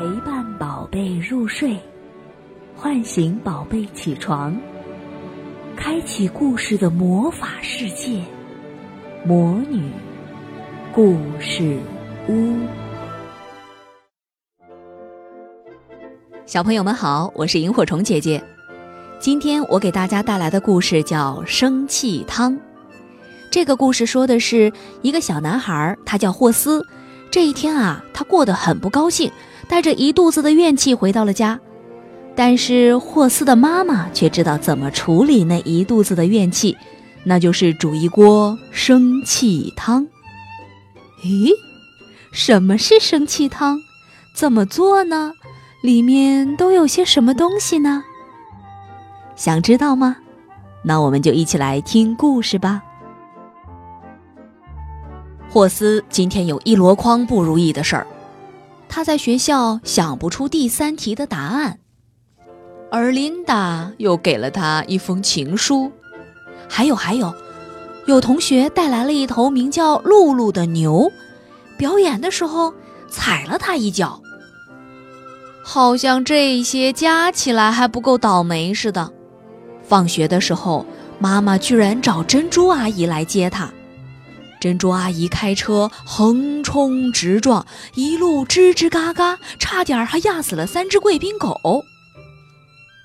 陪伴宝贝入睡，唤醒宝贝起床，开启故事的魔法世界——魔女故事屋。小朋友们好，我是萤火虫姐姐。今天我给大家带来的故事叫《生气汤》。这个故事说的是一个小男孩，他叫霍斯。这一天啊，他过得很不高兴，带着一肚子的怨气回到了家。但是霍斯的妈妈却知道怎么处理那一肚子的怨气，那就是煮一锅生气汤。咦，什么是生气汤？怎么做呢？里面都有些什么东西呢？想知道吗？那我们就一起来听故事吧。霍斯今天有一箩筐不如意的事儿，他在学校想不出第三题的答案，而琳达又给了他一封情书，还有还有，有同学带来了一头名叫露露的牛，表演的时候踩了他一脚，好像这些加起来还不够倒霉似的。放学的时候，妈妈居然找珍珠阿姨来接他。珍珠阿姨开车横冲直撞，一路吱吱嘎嘎，差点还压死了三只贵宾狗。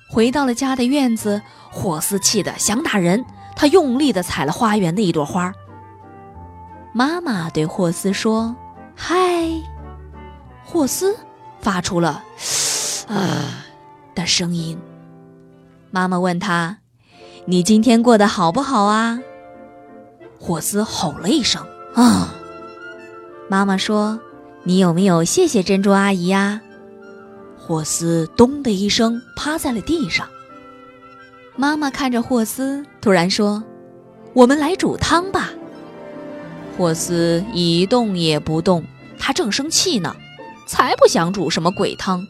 回到了家的院子，霍斯气得想打人，他用力地踩了花园的一朵花。妈妈对霍斯说：“嗨。”霍斯发出了“啊”的声音。妈妈问他：“你今天过得好不好啊？”霍斯吼了一声：“啊！”妈妈说：“你有没有谢谢珍珠阿姨呀？”霍斯咚的一声趴在了地上。妈妈看着霍斯，突然说：“我们来煮汤吧。”霍斯一动也不动，他正生气呢，才不想煮什么鬼汤。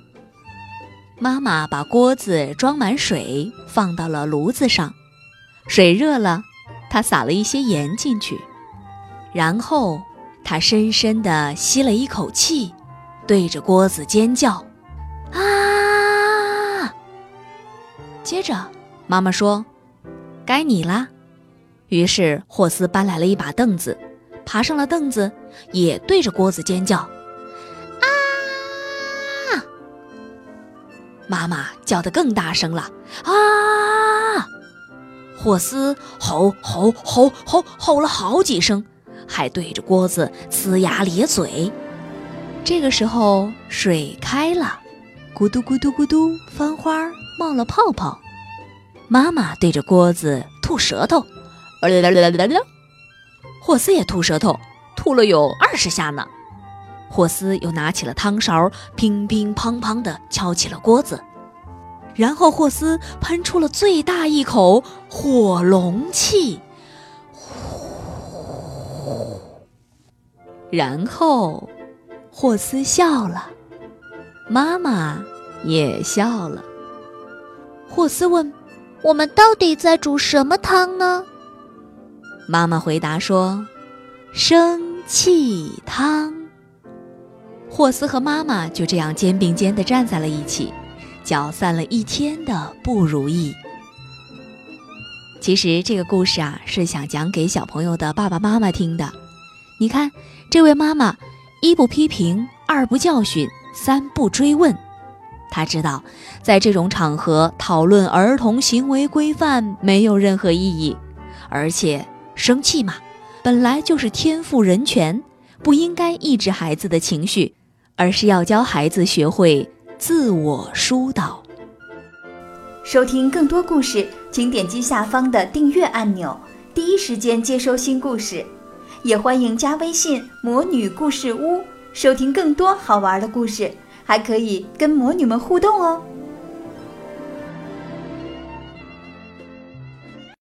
妈妈把锅子装满水，放到了炉子上，水热了。他撒了一些盐进去，然后他深深地吸了一口气，对着锅子尖叫：“啊！”接着，妈妈说：“该你啦。”于是霍斯搬来了一把凳子，爬上了凳子，也对着锅子尖叫：“啊！”妈妈叫得更大声了：“啊！”霍斯吼吼吼吼吼了好几声，还对着锅子呲牙咧嘴。这个时候水开了，咕嘟咕嘟咕嘟，翻花冒了泡泡。妈妈对着锅子吐舌头，霍斯也吐舌头，吐了有二十下呢。霍斯又拿起了汤勺，乒乒乓乓地敲起了锅子。然后霍斯喷出了最大一口火龙气，呼！然后霍斯笑了，妈妈也笑了。霍斯问：“我们到底在煮什么汤呢？”妈妈回答说：“生气汤。”霍斯和妈妈就这样肩并肩地站在了一起。搅散了一天的不如意。其实这个故事啊，是想讲给小朋友的爸爸妈妈听的。你看，这位妈妈一不批评，二不教训，三不追问。她知道，在这种场合讨论儿童行为规范没有任何意义，而且生气嘛，本来就是天赋人权，不应该抑制孩子的情绪，而是要教孩子学会。自我疏导。收听更多故事，请点击下方的订阅按钮，第一时间接收新故事。也欢迎加微信“魔女故事屋”，收听更多好玩的故事，还可以跟魔女们互动哦。